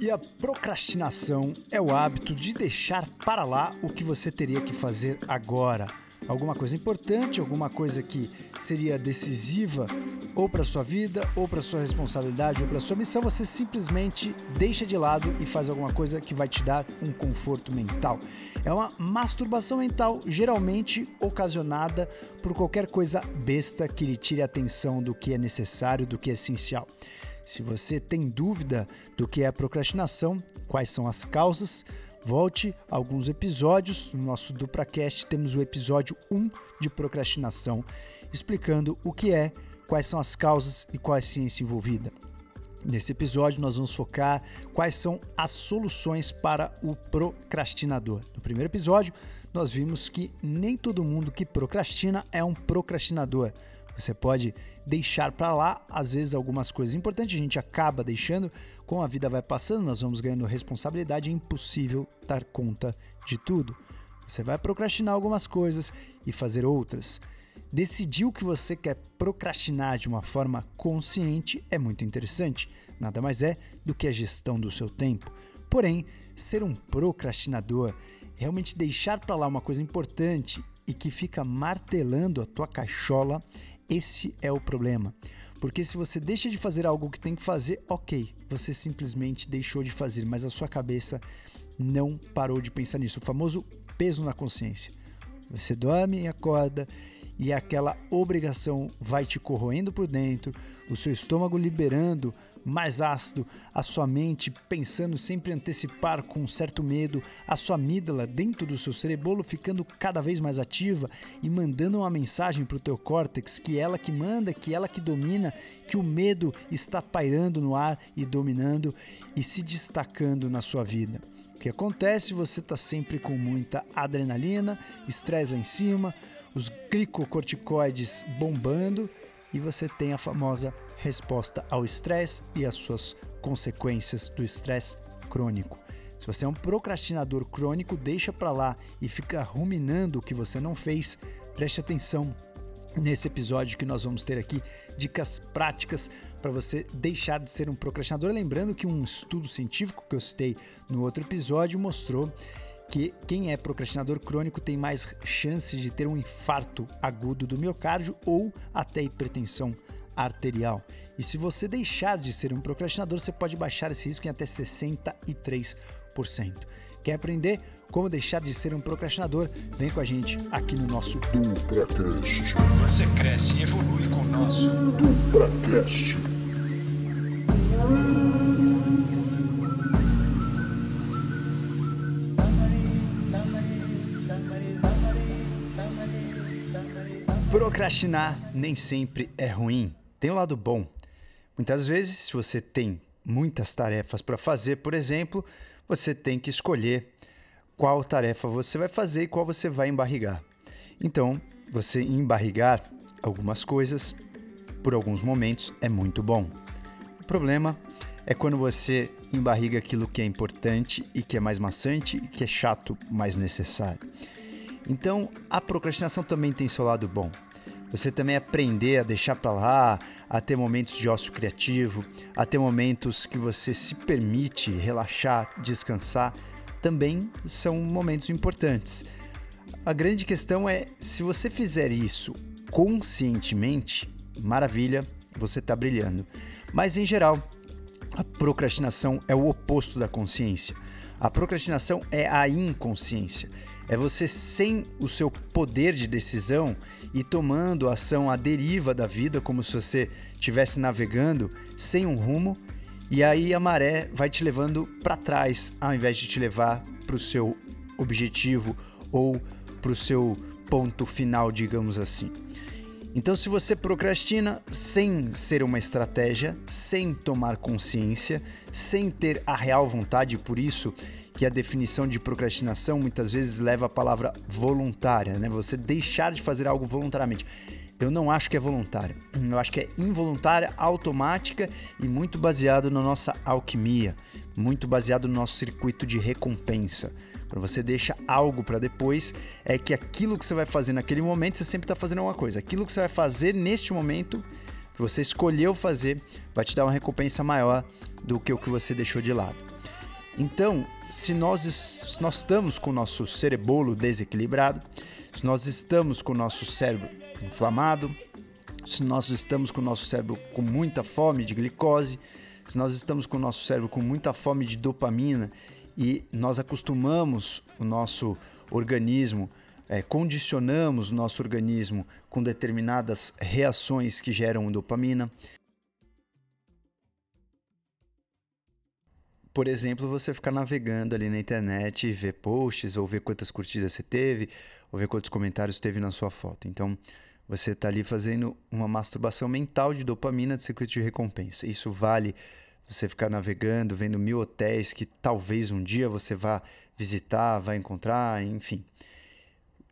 E a procrastinação é o hábito de deixar para lá o que você teria que fazer agora. Alguma coisa importante, alguma coisa que seria decisiva ou para sua vida, ou para sua responsabilidade, ou para sua missão, você simplesmente deixa de lado e faz alguma coisa que vai te dar um conforto mental. É uma masturbação mental geralmente ocasionada por qualquer coisa besta que lhe tire a atenção do que é necessário, do que é essencial. Se você tem dúvida do que é procrastinação, quais são as causas, volte a alguns episódios. No nosso DupraCast temos o episódio 1 de procrastinação, explicando o que é, quais são as causas e qual é a ciência envolvida. Nesse episódio, nós vamos focar quais são as soluções para o procrastinador. No primeiro episódio, nós vimos que nem todo mundo que procrastina é um procrastinador. Você pode deixar para lá, às vezes, algumas coisas importantes a gente acaba deixando. Com a vida vai passando, nós vamos ganhando responsabilidade, é impossível dar conta de tudo. Você vai procrastinar algumas coisas e fazer outras. Decidir o que você quer procrastinar de uma forma consciente é muito interessante. Nada mais é do que a gestão do seu tempo. Porém, ser um procrastinador, realmente deixar para lá uma coisa importante e que fica martelando a tua cachola esse é o problema. Porque se você deixa de fazer algo que tem que fazer, ok, você simplesmente deixou de fazer, mas a sua cabeça não parou de pensar nisso. O famoso peso na consciência. Você dorme e acorda e aquela obrigação vai te corroendo por dentro, o seu estômago liberando mais ácido, a sua mente pensando sempre antecipar com um certo medo, a sua amígdala dentro do seu cerebolo ficando cada vez mais ativa e mandando uma mensagem para o teu córtex que ela que manda, que ela que domina, que o medo está pairando no ar e dominando e se destacando na sua vida. O que acontece? Você está sempre com muita adrenalina, estresse lá em cima, os glicocorticoides bombando e você tem a famosa resposta ao estresse e as suas consequências do estresse crônico. Se você é um procrastinador crônico, deixa para lá e fica ruminando o que você não fez. Preste atenção nesse episódio que nós vamos ter aqui dicas práticas para você deixar de ser um procrastinador. Lembrando que um estudo científico que eu citei no outro episódio mostrou que quem é procrastinador crônico tem mais chances de ter um infarto agudo do miocárdio ou até hipertensão arterial. E se você deixar de ser um procrastinador, você pode baixar esse risco em até 63%. Quer aprender como deixar de ser um procrastinador? Vem com a gente aqui no nosso DupraCast. Você cresce e evolui com o nosso DupraCast. Procrastinar nem sempre é ruim. Tem um lado bom. Muitas vezes, se você tem muitas tarefas para fazer, por exemplo, você tem que escolher qual tarefa você vai fazer e qual você vai embarrigar. Então, você embarrigar algumas coisas por alguns momentos é muito bom. O problema é quando você embarriga aquilo que é importante e que é mais maçante e que é chato, mais necessário. Então, a procrastinação também tem seu lado bom. Você também aprender a deixar para lá, a ter momentos de ócio criativo, a ter momentos que você se permite relaxar, descansar, também são momentos importantes. A grande questão é se você fizer isso conscientemente, maravilha, você está brilhando. Mas em geral, a procrastinação é o oposto da consciência. A procrastinação é a inconsciência. É você sem o seu poder de decisão e tomando ação à deriva da vida, como se você estivesse navegando sem um rumo, e aí a maré vai te levando para trás, ao invés de te levar para o seu objetivo ou para o seu ponto final, digamos assim. Então, se você procrastina sem ser uma estratégia, sem tomar consciência, sem ter a real vontade, por isso que a definição de procrastinação muitas vezes leva a palavra voluntária, né? Você deixar de fazer algo voluntariamente. Eu não acho que é voluntária. Eu acho que é involuntária, automática e muito baseado na nossa alquimia, muito baseado no nosso circuito de recompensa. Quando você deixa algo para depois, é que aquilo que você vai fazer naquele momento, você sempre está fazendo alguma coisa. Aquilo que você vai fazer neste momento, que você escolheu fazer, vai te dar uma recompensa maior do que o que você deixou de lado. Então, se nós, se nós estamos com o nosso cerebolo desequilibrado, se nós estamos com o nosso cérebro inflamado, se nós estamos com o nosso cérebro com muita fome de glicose, se nós estamos com o nosso cérebro com muita fome de dopamina e nós acostumamos o nosso organismo, é, condicionamos o nosso organismo com determinadas reações que geram dopamina. Por exemplo, você ficar navegando ali na internet e ver posts, ou ver quantas curtidas você teve, ou ver quantos comentários teve na sua foto. Então, você está ali fazendo uma masturbação mental de dopamina de circuito de recompensa. Isso vale você ficar navegando, vendo mil hotéis que talvez um dia você vá visitar, vá encontrar, enfim.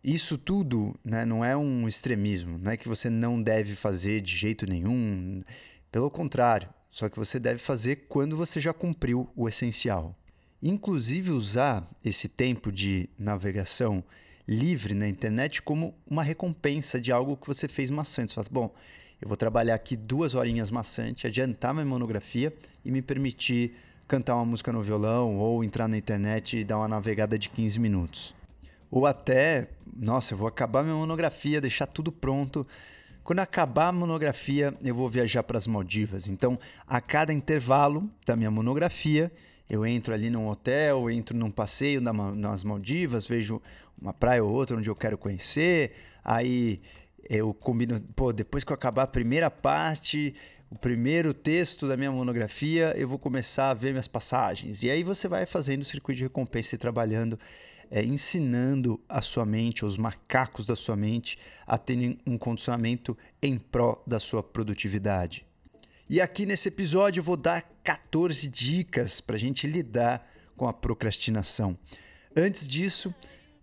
Isso tudo né, não é um extremismo, não é que você não deve fazer de jeito nenhum. Pelo contrário, só que você deve fazer quando você já cumpriu o essencial. Inclusive usar esse tempo de navegação livre na internet como uma recompensa de algo que você fez maçante. Você fala, bom, eu vou trabalhar aqui duas horinhas maçante, adiantar minha monografia e me permitir cantar uma música no violão ou entrar na internet e dar uma navegada de 15 minutos. Ou até, nossa, eu vou acabar minha monografia, deixar tudo pronto. Quando acabar a monografia, eu vou viajar para as Maldivas. Então, a cada intervalo da minha monografia, eu entro ali num hotel, entro num passeio nas Maldivas, vejo uma praia ou outra onde eu quero conhecer, aí eu combino, pô, depois que eu acabar a primeira parte, o primeiro texto da minha monografia, eu vou começar a ver minhas passagens. E aí você vai fazendo o circuito de recompensa e trabalhando, é, ensinando a sua mente, os macacos da sua mente, a terem um condicionamento em pró da sua produtividade. E aqui nesse episódio eu vou dar 14 dicas para a gente lidar com a procrastinação. Antes disso,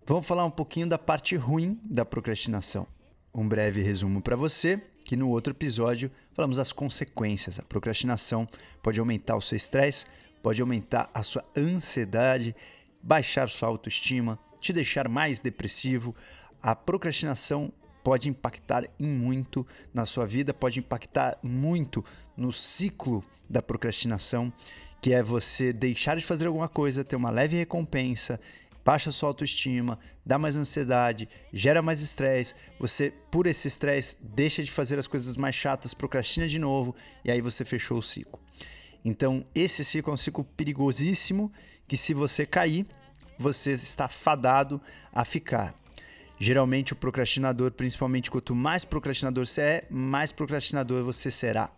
vamos falar um pouquinho da parte ruim da procrastinação um breve resumo para você, que no outro episódio falamos das consequências. A procrastinação pode aumentar o seu estresse, pode aumentar a sua ansiedade, baixar sua autoestima, te deixar mais depressivo. A procrastinação pode impactar em muito na sua vida, pode impactar muito no ciclo da procrastinação, que é você deixar de fazer alguma coisa, ter uma leve recompensa baixa sua autoestima, dá mais ansiedade, gera mais estresse. Você, por esse estresse, deixa de fazer as coisas mais chatas, procrastina de novo e aí você fechou o ciclo. Então, esse ciclo é um ciclo perigosíssimo que, se você cair, você está fadado a ficar. Geralmente, o procrastinador, principalmente quanto mais procrastinador você é, mais procrastinador você será.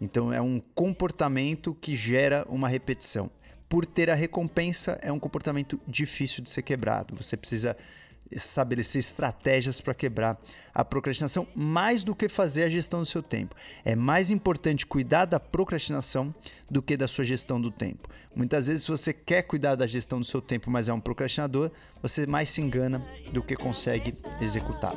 Então, é um comportamento que gera uma repetição por ter a recompensa, é um comportamento difícil de ser quebrado. Você precisa estabelecer estratégias para quebrar a procrastinação, mais do que fazer a gestão do seu tempo. É mais importante cuidar da procrastinação do que da sua gestão do tempo. Muitas vezes, se você quer cuidar da gestão do seu tempo, mas é um procrastinador, você mais se engana do que consegue executar.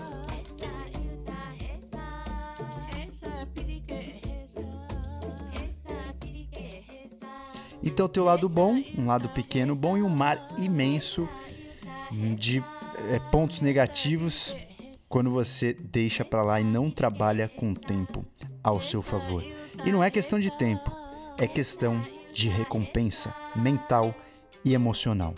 Então tem o lado bom, um lado pequeno bom e um mar imenso de é, pontos negativos quando você deixa para lá e não trabalha com o tempo ao seu favor. E não é questão de tempo, é questão de recompensa mental e emocional.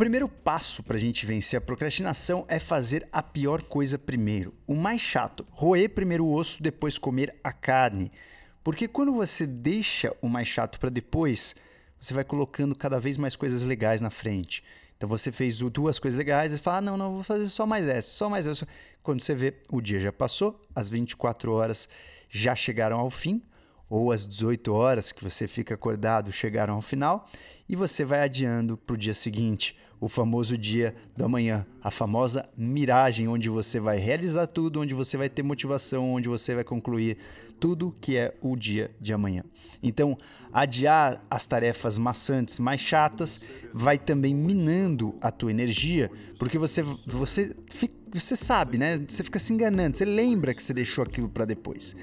Primeiro passo para a gente vencer a procrastinação é fazer a pior coisa primeiro. O mais chato, roer primeiro o osso, depois comer a carne. Porque quando você deixa o mais chato para depois, você vai colocando cada vez mais coisas legais na frente. Então você fez duas coisas legais e fala: ah, não, não, vou fazer só mais essa, só mais essa. Quando você vê, o dia já passou, as 24 horas já chegaram ao fim, ou as 18 horas que você fica acordado chegaram ao final, e você vai adiando para o dia seguinte o famoso dia do amanhã, a famosa miragem, onde você vai realizar tudo, onde você vai ter motivação, onde você vai concluir tudo que é o dia de amanhã. Então, adiar as tarefas maçantes mais chatas vai também minando a tua energia, porque você você você sabe, né? Você fica se enganando, você lembra que você deixou aquilo para depois.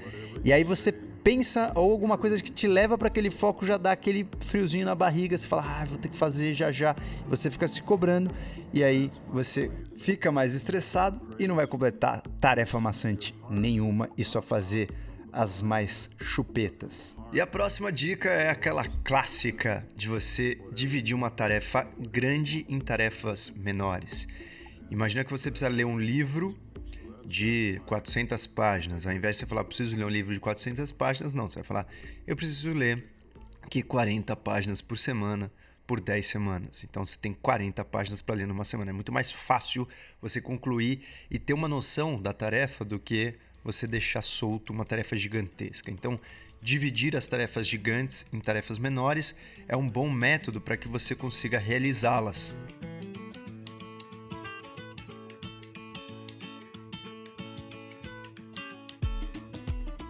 E aí você pensa ou alguma coisa que te leva para aquele foco já dá aquele friozinho na barriga, você fala, ah, vou ter que fazer já já. Você fica se cobrando e aí você fica mais estressado e não vai completar tarefa maçante nenhuma e só fazer as mais chupetas. E a próxima dica é aquela clássica de você dividir uma tarefa grande em tarefas menores. Imagina que você precisa ler um livro de 400 páginas. Ao invés de você falar, preciso ler um livro de 400 páginas, não. Você vai falar, eu preciso ler que 40 páginas por semana por 10 semanas. Então você tem 40 páginas para ler numa semana. É muito mais fácil você concluir e ter uma noção da tarefa do que você deixar solto uma tarefa gigantesca. Então, dividir as tarefas gigantes em tarefas menores é um bom método para que você consiga realizá-las.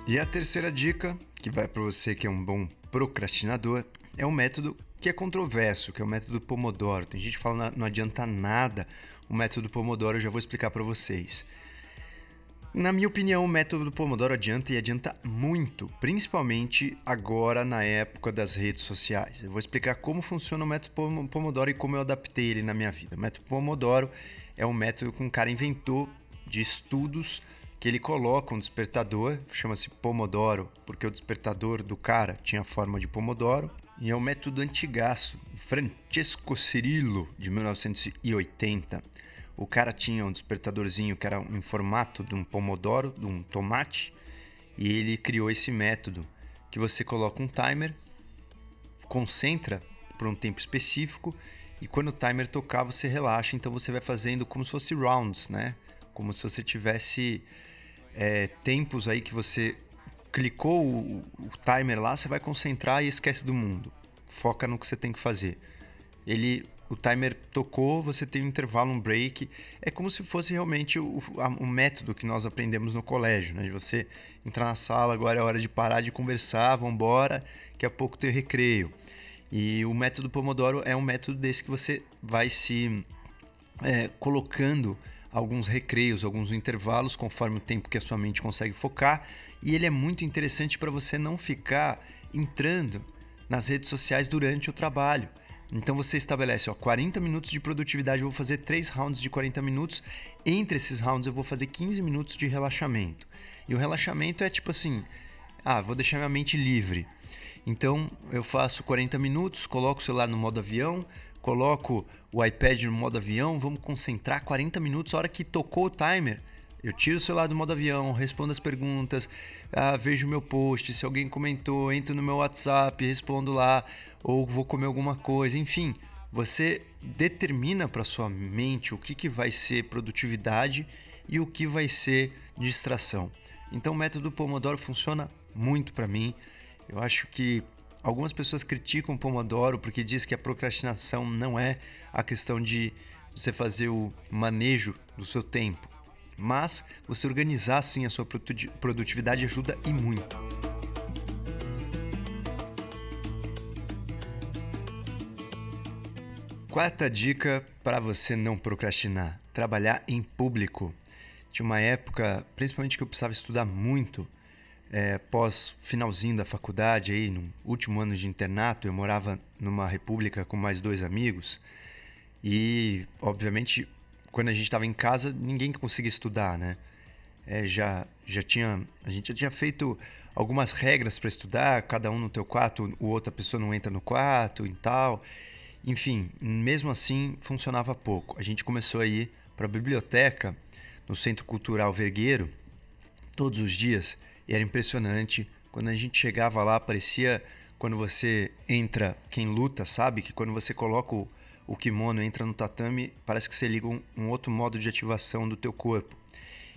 E a terceira dica, que vai para você que é um bom procrastinador, é um método que é controverso, que é o método Pomodoro. Tem gente que fala não adianta nada o método Pomodoro, eu já vou explicar para vocês. Na minha opinião, o método Pomodoro adianta e adianta muito, principalmente agora na época das redes sociais. Eu vou explicar como funciona o método Pomodoro e como eu adaptei ele na minha vida. O método Pomodoro é um método que um cara inventou de estudos que ele coloca um despertador, chama-se Pomodoro, porque o despertador do cara tinha forma de Pomodoro, e é um método antigaço, Francesco Cirillo, de 1980. O cara tinha um despertadorzinho que era em formato de um pomodoro, de um tomate, e ele criou esse método que você coloca um timer, concentra por um tempo específico e quando o timer tocar você relaxa, então você vai fazendo como se fosse rounds, né? Como se você tivesse é, tempos aí que você clicou o, o, timer lá, você vai concentrar e esquece do mundo. Foca no que você tem que fazer. Ele, o timer tocou, você tem um intervalo, um break. É como se fosse realmente o, o método que nós aprendemos no colégio, né? De você entrar na sala, agora é hora de parar de conversar, vamos embora, daqui a pouco tem recreio. E o método Pomodoro é um método desse que você vai se é, colocando alguns recreios, alguns intervalos, conforme o tempo que a sua mente consegue focar. E ele é muito interessante para você não ficar entrando nas redes sociais durante o trabalho. Então você estabelece, ó, 40 minutos de produtividade, eu vou fazer três rounds de 40 minutos. Entre esses rounds eu vou fazer 15 minutos de relaxamento. E o relaxamento é tipo assim, ah, vou deixar minha mente livre. Então eu faço 40 minutos, coloco o celular no modo avião, coloco o iPad no modo avião, vamos concentrar 40 minutos, a hora que tocou o timer, eu tiro o celular do modo avião, respondo as perguntas, ah, vejo o meu post, se alguém comentou, entro no meu WhatsApp, respondo lá, ou vou comer alguma coisa, enfim. Você determina para sua mente o que, que vai ser produtividade e o que vai ser distração. Então o método Pomodoro funciona muito para mim. Eu acho que Algumas pessoas criticam o Pomodoro porque diz que a procrastinação não é a questão de você fazer o manejo do seu tempo, mas você organizar sim a sua produtividade ajuda e muito. Quarta dica para você não procrastinar: trabalhar em público. Tinha uma época, principalmente que eu precisava estudar muito, é, pós finalzinho da faculdade, aí, no último ano de internato, eu morava numa república com mais dois amigos. E, obviamente, quando a gente estava em casa, ninguém conseguia estudar, né? É, já, já tinha, a gente já tinha feito algumas regras para estudar, cada um no teu quarto, o outra pessoa não entra no quarto e tal. Enfim, mesmo assim, funcionava pouco. A gente começou a ir para a biblioteca no Centro Cultural Vergueiro todos os dias e era impressionante. Quando a gente chegava lá, parecia quando você entra, quem luta sabe que quando você coloca o, o kimono, entra no tatame, parece que você liga um, um, outro modo de ativação do teu corpo.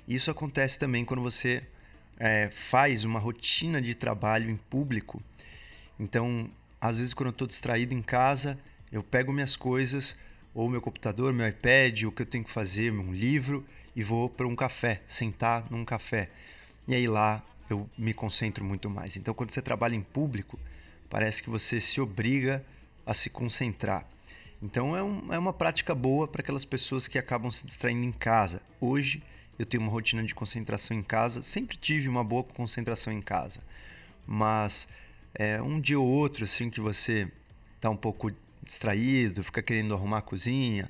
Isso acontece também quando você é, faz uma rotina de trabalho em público. Então, às vezes quando eu estou distraído em casa, eu pego minhas coisas, ou meu computador, meu iPad, o que eu tenho que fazer, um livro, e vou para um café, sentar num café. E aí lá eu me concentro muito mais. Então, quando você trabalha em público, parece que você se obriga a se concentrar. Então, é, um, é uma prática boa para aquelas pessoas que acabam se distraindo em casa. Hoje, eu tenho uma rotina de concentração em casa, sempre tive uma boa concentração em casa. mas é, um dia ou outro assim que você está um pouco distraído, fica querendo arrumar a cozinha,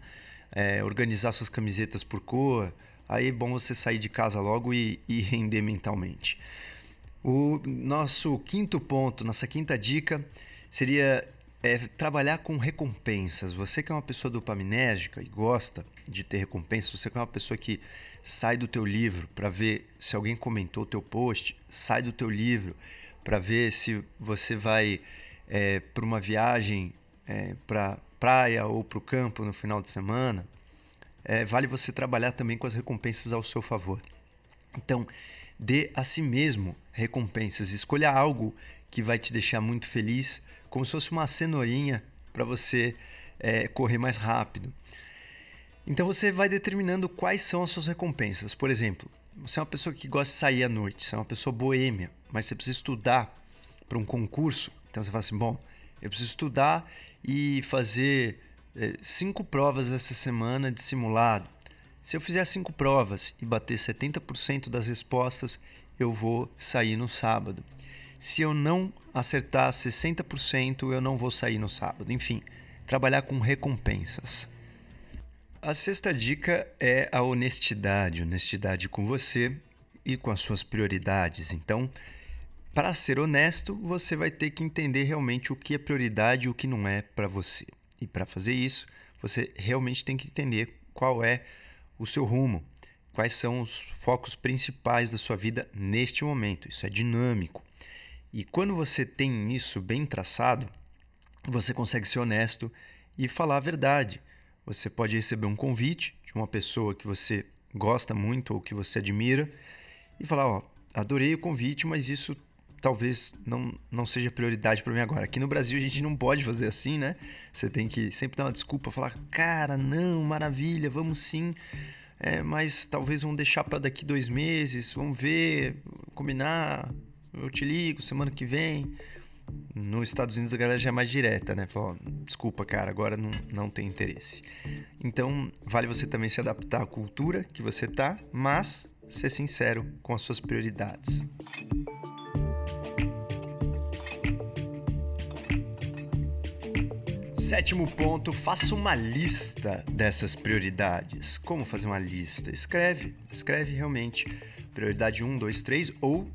é, organizar suas camisetas por cor, aí é bom você sair de casa logo e, e render mentalmente. O nosso quinto ponto, nossa quinta dica seria é, trabalhar com recompensas. Você que é uma pessoa dopaminérgica e gosta de ter recompensas, você que é uma pessoa que sai do teu livro para ver se alguém comentou o teu post, sai do teu livro para ver se você vai é, para uma viagem é, para praia ou para o campo no final de semana, é, vale você trabalhar também com as recompensas ao seu favor. Então, dê a si mesmo recompensas. Escolha algo que vai te deixar muito feliz, como se fosse uma cenourinha para você é, correr mais rápido. Então você vai determinando quais são as suas recompensas. Por exemplo, você é uma pessoa que gosta de sair à noite, você é uma pessoa boêmia, mas você precisa estudar para um concurso. Então você fala assim: bom, eu preciso estudar e fazer é, cinco provas essa semana de simulado. Se eu fizer cinco provas e bater 70% das respostas, eu vou sair no sábado. Se eu não acertar 60%, eu não vou sair no sábado. Enfim, trabalhar com recompensas. A sexta dica é a honestidade, honestidade com você e com as suas prioridades. Então, para ser honesto, você vai ter que entender realmente o que é prioridade e o que não é para você. E para fazer isso, você realmente tem que entender qual é o seu rumo, quais são os focos principais da sua vida neste momento. Isso é dinâmico. E quando você tem isso bem traçado, você consegue ser honesto e falar a verdade. Você pode receber um convite de uma pessoa que você gosta muito ou que você admira e falar: Ó, adorei o convite, mas isso talvez não, não seja prioridade para mim agora. Aqui no Brasil a gente não pode fazer assim, né? Você tem que sempre dar uma desculpa, falar, cara, não, maravilha, vamos sim. É, mas talvez vamos deixar para daqui dois meses, vamos ver, combinar, eu te ligo semana que vem. Nos Estados Unidos a galera já é mais direta, né? Fala, desculpa, cara, agora não, não tem interesse. Então, vale você também se adaptar à cultura que você tá, mas ser sincero com as suas prioridades. Sétimo ponto, faça uma lista dessas prioridades. Como fazer uma lista? Escreve, escreve realmente prioridade 1, 2, 3 ou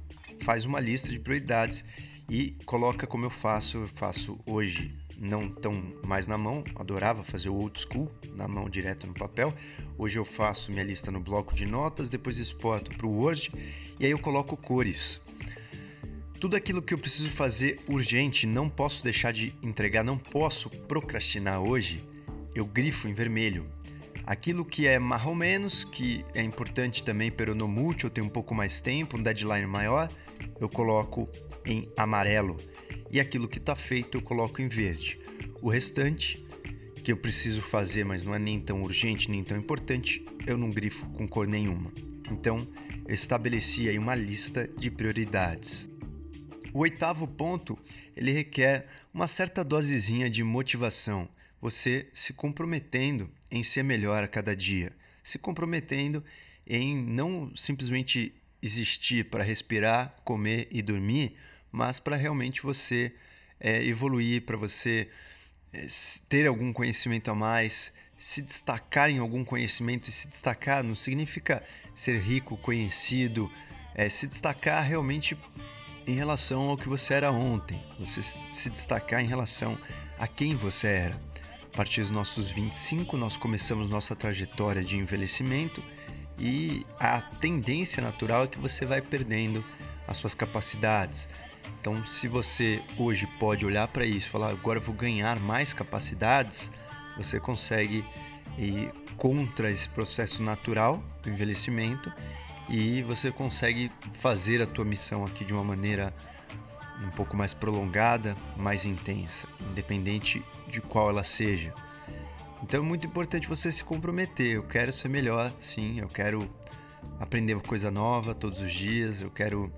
faz uma lista de prioridades e coloca como eu faço, eu faço hoje não tão mais na mão, adorava fazer o old school, na mão direto no papel. Hoje eu faço minha lista no bloco de notas, depois exporto para o Word e aí eu coloco cores. Tudo aquilo que eu preciso fazer urgente, não posso deixar de entregar, não posso procrastinar hoje, eu grifo em vermelho. Aquilo que é mais ou menos, que é importante também, pero no multi, eu tenho um pouco mais tempo, um deadline maior, eu coloco em amarelo. E aquilo que está feito, eu coloco em verde. O restante, que eu preciso fazer, mas não é nem tão urgente, nem tão importante, eu não grifo com cor nenhuma. Então, eu estabeleci aí uma lista de prioridades. O oitavo ponto, ele requer uma certa dosezinha de motivação, você se comprometendo em ser melhor a cada dia, se comprometendo em não simplesmente existir para respirar, comer e dormir, mas para realmente você é, evoluir, para você é, ter algum conhecimento a mais, se destacar em algum conhecimento. E se destacar não significa ser rico, conhecido, é, se destacar realmente em relação ao que você era ontem, você se destacar em relação a quem você era. A partir dos nossos 25, nós começamos nossa trajetória de envelhecimento e a tendência natural é que você vai perdendo as suas capacidades. Então, se você hoje pode olhar para isso e falar, agora eu vou ganhar mais capacidades, você consegue ir contra esse processo natural do envelhecimento e você consegue fazer a tua missão aqui de uma maneira um pouco mais prolongada, mais intensa, independente de qual ela seja. Então é muito importante você se comprometer. Eu quero ser melhor, sim. Eu quero aprender coisa nova todos os dias. Eu quero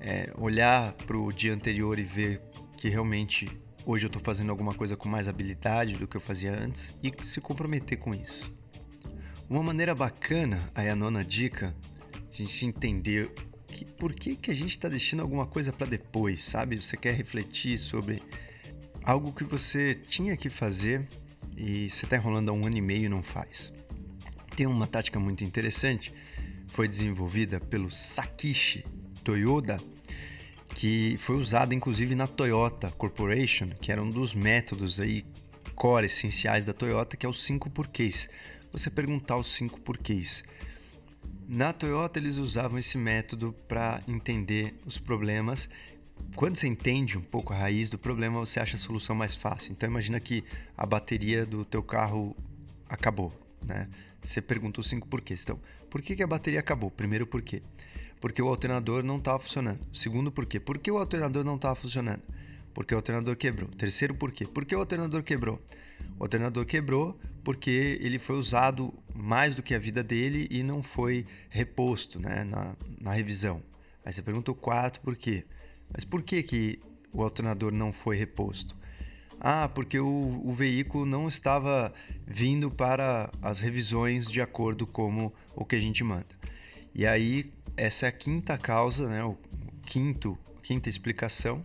é, olhar para o dia anterior e ver que realmente hoje eu estou fazendo alguma coisa com mais habilidade do que eu fazia antes e se comprometer com isso. Uma maneira bacana, aí a nona dica, a gente entender que, por que, que a gente está deixando alguma coisa para depois, sabe? Você quer refletir sobre algo que você tinha que fazer e você está enrolando há um ano e meio e não faz. Tem uma tática muito interessante, foi desenvolvida pelo Sakishi Toyoda, que foi usada inclusive na Toyota Corporation, que era um dos métodos aí core essenciais da Toyota, que é os cinco porquês. Você perguntar os cinco porquês. Na Toyota eles usavam esse método para entender os problemas. Quando você entende um pouco a raiz do problema, você acha a solução mais fácil. Então imagina que a bateria do teu carro acabou, né? Você perguntou cinco porquês. Então, por que, que a bateria acabou? Primeiro porquê. Porque o alternador não estava funcionando. Segundo. Por que o alternador não estava funcionando? Porque o alternador quebrou. Terceiro. Por que o alternador quebrou? O alternador quebrou porque ele foi usado mais do que a vida dele e não foi reposto né, na, na revisão. Aí você pergunta o quarto por quê. Mas por que, que o alternador não foi reposto? Ah, porque o, o veículo não estava vindo para as revisões de acordo como o que a gente manda. E aí, essa é a quinta causa, né, o quinto, quinta explicação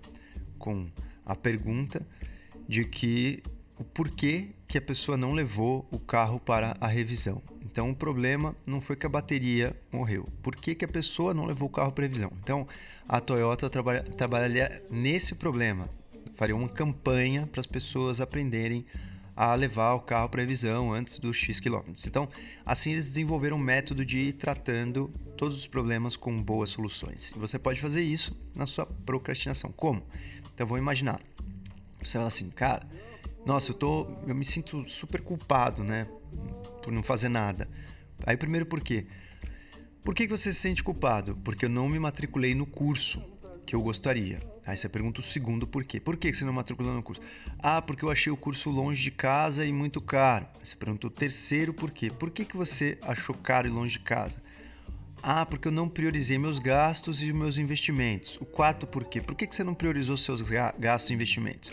com a pergunta de que o porquê que a pessoa não levou o carro para a revisão. Então o problema não foi que a bateria morreu. Por que, que a pessoa não levou o carro para revisão? Então a Toyota trabalha, trabalharia nesse problema. Faria uma campanha para as pessoas aprenderem a levar o carro para revisão antes dos X quilômetros. Então, assim eles desenvolveram um método de ir tratando todos os problemas com boas soluções. E você pode fazer isso na sua procrastinação. Como? Então, vamos imaginar. Você fala assim, cara, nossa, eu tô, eu me sinto super culpado, né, por não fazer nada. Aí primeiro por quê? Por que você se sente culpado? Porque eu não me matriculei no curso que eu gostaria. Aí você pergunta o segundo por quê? Por que você não matriculou no curso? Ah, porque eu achei o curso longe de casa e muito caro. Aí você pergunta o terceiro por quê? Por que, que você achou caro e longe de casa? Ah, porque eu não priorizei meus gastos e meus investimentos. O quarto por quê? Por que, que você não priorizou seus gastos e investimentos?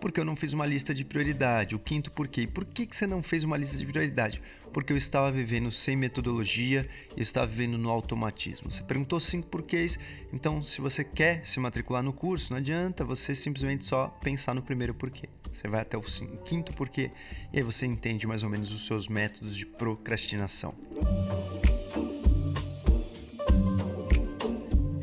Porque eu não fiz uma lista de prioridade. O quinto porquê. Por que, que você não fez uma lista de prioridade? Porque eu estava vivendo sem metodologia e estava vivendo no automatismo. Você perguntou cinco porquês, então se você quer se matricular no curso, não adianta você simplesmente só pensar no primeiro porquê. Você vai até o quinto porquê e aí você entende mais ou menos os seus métodos de procrastinação.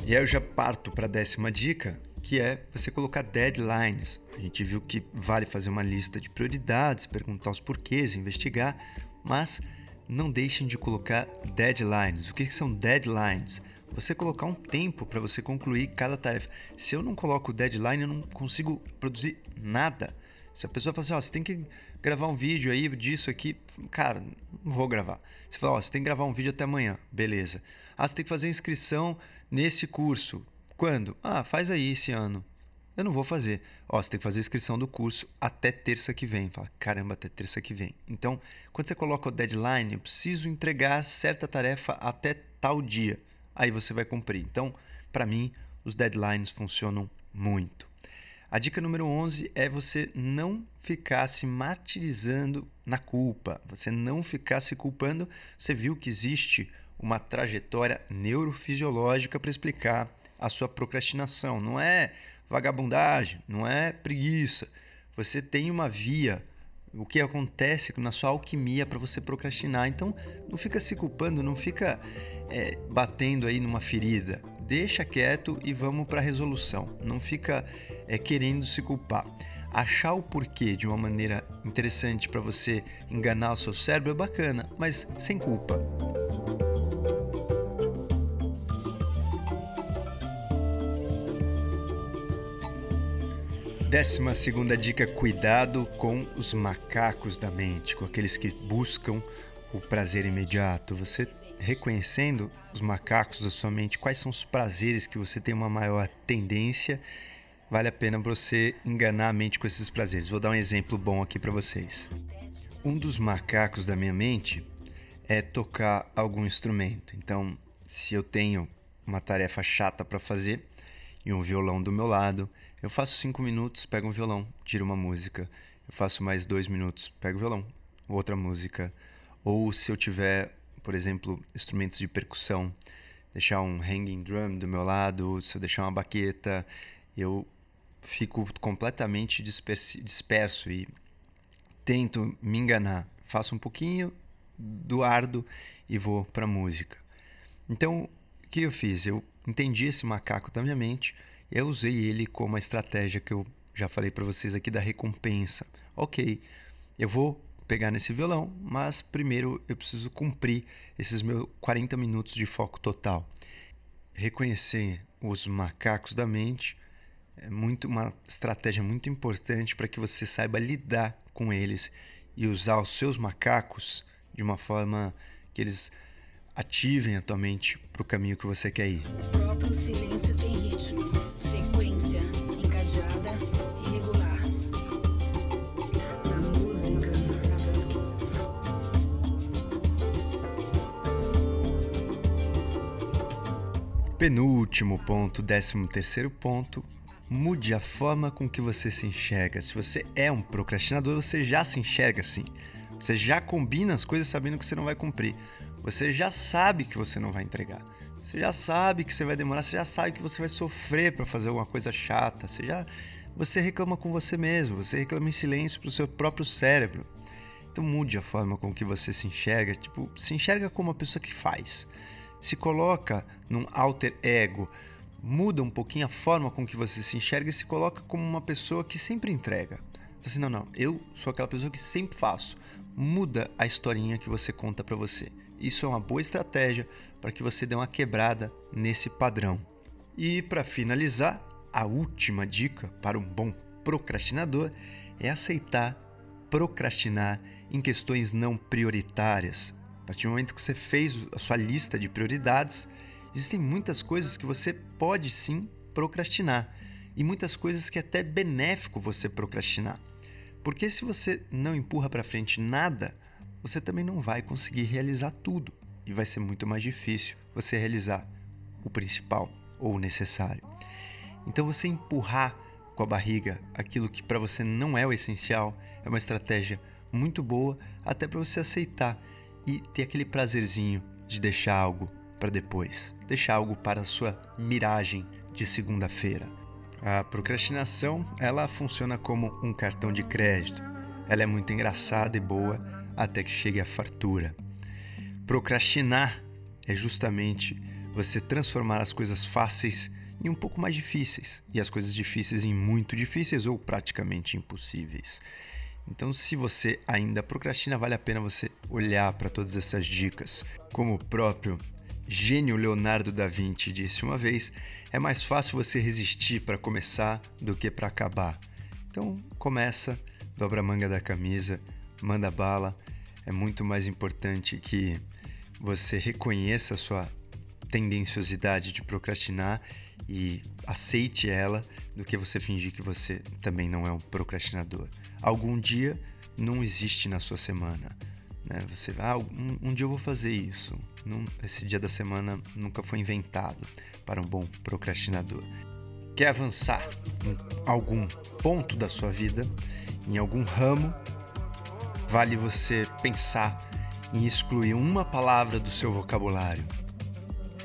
E aí eu já parto para a décima dica, que é você colocar deadlines. A gente viu que vale fazer uma lista de prioridades, perguntar os porquês, investigar, mas não deixem de colocar deadlines. O que são deadlines? Você colocar um tempo para você concluir cada tarefa. Se eu não coloco deadline, eu não consigo produzir nada. Se a pessoa fala assim, ó, você tem que gravar um vídeo aí disso aqui, cara, não vou gravar. Você fala, ó, você tem que gravar um vídeo até amanhã, beleza. Ah, você tem que fazer inscrição nesse curso. Quando? Ah, faz aí esse ano. Eu não vou fazer. Ó, você tem que fazer a inscrição do curso até terça que vem. Fala, caramba, até terça que vem. Então, quando você coloca o deadline, eu preciso entregar certa tarefa até tal dia. Aí você vai cumprir. Então, para mim, os deadlines funcionam muito. A dica número 11 é você não ficar se martirizando na culpa. Você não ficar se culpando. Você viu que existe uma trajetória neurofisiológica para explicar a sua procrastinação. Não é vagabundagem, não é preguiça. Você tem uma via. O que acontece na sua alquimia para você procrastinar. Então, não fica se culpando, não fica é, batendo aí numa ferida. Deixa quieto e vamos para a resolução. Não fica é, querendo se culpar. Achar o porquê de uma maneira interessante para você enganar o seu cérebro é bacana, mas sem culpa. Décima segunda dica: cuidado com os macacos da mente, com aqueles que buscam o prazer imediato. Você reconhecendo os macacos da sua mente, quais são os prazeres que você tem uma maior tendência, vale a pena você enganar a mente com esses prazeres. Vou dar um exemplo bom aqui para vocês. Um dos macacos da minha mente é tocar algum instrumento. Então, se eu tenho uma tarefa chata para fazer e um violão do meu lado, eu faço cinco minutos, pego um violão, tiro uma música. Eu faço mais dois minutos, pego o violão, outra música. Ou se eu tiver, por exemplo, instrumentos de percussão, deixar um hanging drum do meu lado, se eu deixar uma baqueta, eu fico completamente disperso, e tento me enganar. Faço um pouquinho do ardo e vou para música. Então, o que eu fiz? Eu entendi esse macaco da minha mente eu usei ele como a estratégia que eu já falei para vocês aqui da recompensa. Ok, eu vou pegar nesse violão, mas primeiro eu preciso cumprir esses meus 40 minutos de foco total. Reconhecer os macacos da mente é muito uma estratégia muito importante para que você saiba lidar com eles e usar os seus macacos de uma forma que eles ativem a tua mente para o caminho que você quer ir. O próprio silêncio tem ritmo, sequência, encadeada e regular. Música, Penúltimo ponto, décimo terceiro ponto, mude a forma com que você se enxerga. Se você é um procrastinador, você já se enxerga assim. Você já combina as coisas sabendo que você não vai cumprir. Você já sabe que você não vai entregar. Você já sabe que você vai demorar, você já sabe que você vai sofrer para fazer alguma coisa chata. Você já você reclama com você mesmo, você reclama em silêncio para o seu próprio cérebro. Então mude a forma com que você se enxerga, tipo, se enxerga como uma pessoa que faz. Se coloca num alter ego, muda um pouquinho a forma com que você se enxerga e se coloca como uma pessoa que sempre entrega. Assim, não, não, eu sou aquela pessoa que sempre faço. Muda a historinha que você conta para você. Isso é uma boa estratégia para que você dê uma quebrada nesse padrão. E para finalizar, a última dica para um bom procrastinador é aceitar procrastinar em questões não prioritárias. A partir do momento que você fez a sua lista de prioridades, existem muitas coisas que você pode sim procrastinar e muitas coisas que é até benéfico você procrastinar. Porque se você não empurra para frente nada, você também não vai conseguir realizar tudo e vai ser muito mais difícil você realizar o principal ou o necessário. Então você empurrar com a barriga aquilo que para você não é o essencial é uma estratégia muito boa até para você aceitar e ter aquele prazerzinho de deixar algo para depois, deixar algo para a sua miragem de segunda-feira. A procrastinação, ela funciona como um cartão de crédito. Ela é muito engraçada e boa até que chegue a fartura. Procrastinar é justamente você transformar as coisas fáceis em um pouco mais difíceis e as coisas difíceis em muito difíceis ou praticamente impossíveis. Então, se você ainda procrastina, vale a pena você olhar para todas essas dicas. Como o próprio gênio Leonardo da Vinci disse uma vez, é mais fácil você resistir para começar do que para acabar. Então, começa, dobra a manga da camisa, manda bala. É muito mais importante que você reconheça a sua tendenciosidade de procrastinar e aceite ela do que você fingir que você também não é um procrastinador. Algum dia não existe na sua semana. Né? Você ah, um, um dia eu vou fazer isso. Não, esse dia da semana nunca foi inventado para um bom procrastinador. Quer avançar em algum ponto da sua vida, em algum ramo? Vale você pensar em excluir uma palavra do seu vocabulário.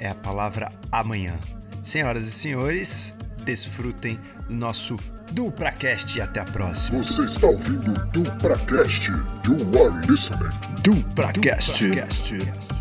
É a palavra amanhã. Senhoras e senhores, desfrutem do nosso DupraCast e até a próxima. Você está ouvindo o DupraCast. You are listening. DupraCast. DupraCast.